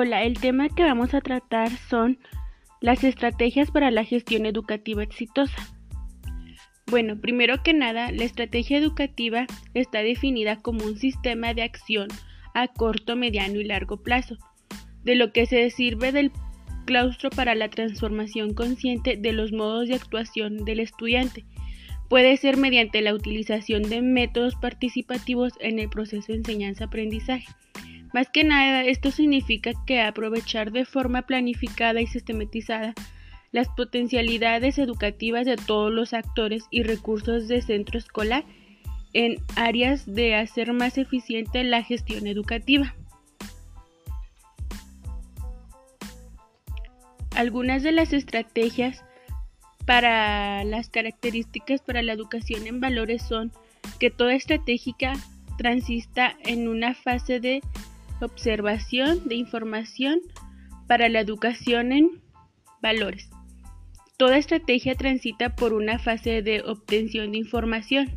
Hola, el tema que vamos a tratar son las estrategias para la gestión educativa exitosa. Bueno, primero que nada, la estrategia educativa está definida como un sistema de acción a corto, mediano y largo plazo, de lo que se sirve del claustro para la transformación consciente de los modos de actuación del estudiante. Puede ser mediante la utilización de métodos participativos en el proceso de enseñanza-aprendizaje más que nada, esto significa que aprovechar de forma planificada y sistematizada las potencialidades educativas de todos los actores y recursos de centro escolar en áreas de hacer más eficiente la gestión educativa. Algunas de las estrategias para las características para la educación en valores son que toda estratégica transista en una fase de observación de información para la educación en valores. Toda estrategia transita por una fase de obtención de información,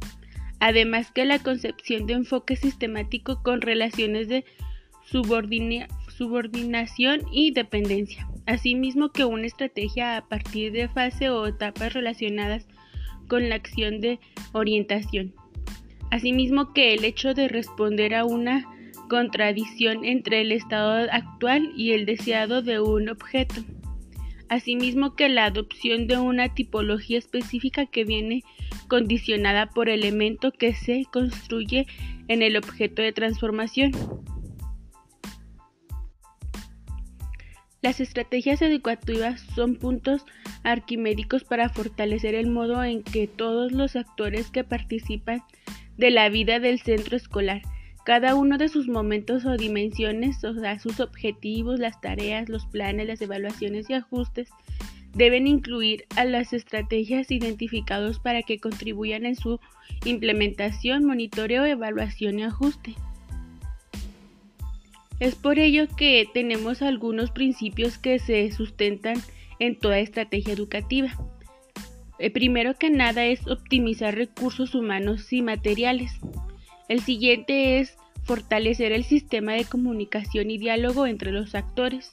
además que la concepción de enfoque sistemático con relaciones de subordinación y dependencia, asimismo que una estrategia a partir de fase o etapas relacionadas con la acción de orientación. Asimismo que el hecho de responder a una contradicción entre el estado actual y el deseado de un objeto. Asimismo que la adopción de una tipología específica que viene condicionada por elemento que se construye en el objeto de transformación. Las estrategias educativas son puntos arquimédicos para fortalecer el modo en que todos los actores que participan de la vida del centro escolar cada uno de sus momentos o dimensiones, o sea, sus objetivos, las tareas, los planes, las evaluaciones y ajustes, deben incluir a las estrategias identificados para que contribuyan en su implementación, monitoreo, evaluación y ajuste. Es por ello que tenemos algunos principios que se sustentan en toda estrategia educativa. El primero que nada es optimizar recursos humanos y materiales. El siguiente es fortalecer el sistema de comunicación y diálogo entre los actores,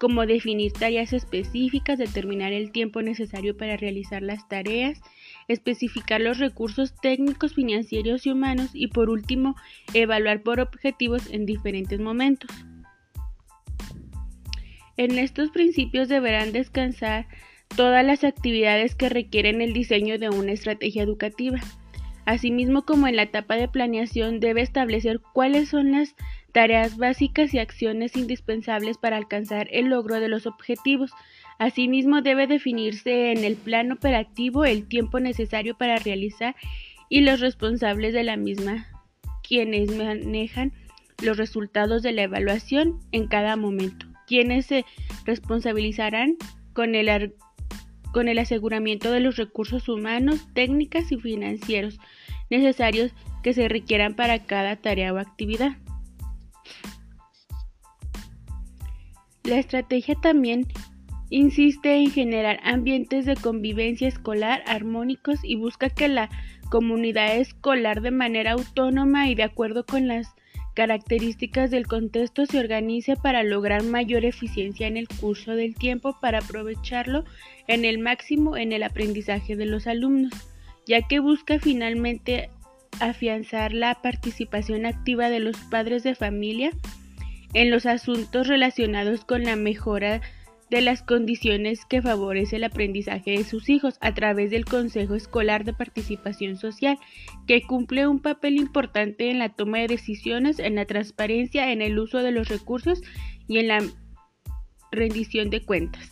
como definir tareas específicas, determinar el tiempo necesario para realizar las tareas, especificar los recursos técnicos, financieros y humanos y por último, evaluar por objetivos en diferentes momentos. En estos principios deberán descansar todas las actividades que requieren el diseño de una estrategia educativa. Asimismo, como en la etapa de planeación, debe establecer cuáles son las tareas básicas y acciones indispensables para alcanzar el logro de los objetivos. Asimismo, debe definirse en el plan operativo el tiempo necesario para realizar y los responsables de la misma, quienes manejan los resultados de la evaluación en cada momento, quienes se responsabilizarán con el con el aseguramiento de los recursos humanos, técnicas y financieros necesarios que se requieran para cada tarea o actividad. La estrategia también insiste en generar ambientes de convivencia escolar armónicos y busca que la comunidad escolar de manera autónoma y de acuerdo con las características del contexto se organice para lograr mayor eficiencia en el curso del tiempo para aprovecharlo en el máximo en el aprendizaje de los alumnos, ya que busca finalmente afianzar la participación activa de los padres de familia en los asuntos relacionados con la mejora de las condiciones que favorece el aprendizaje de sus hijos a través del Consejo Escolar de Participación Social, que cumple un papel importante en la toma de decisiones, en la transparencia, en el uso de los recursos y en la rendición de cuentas.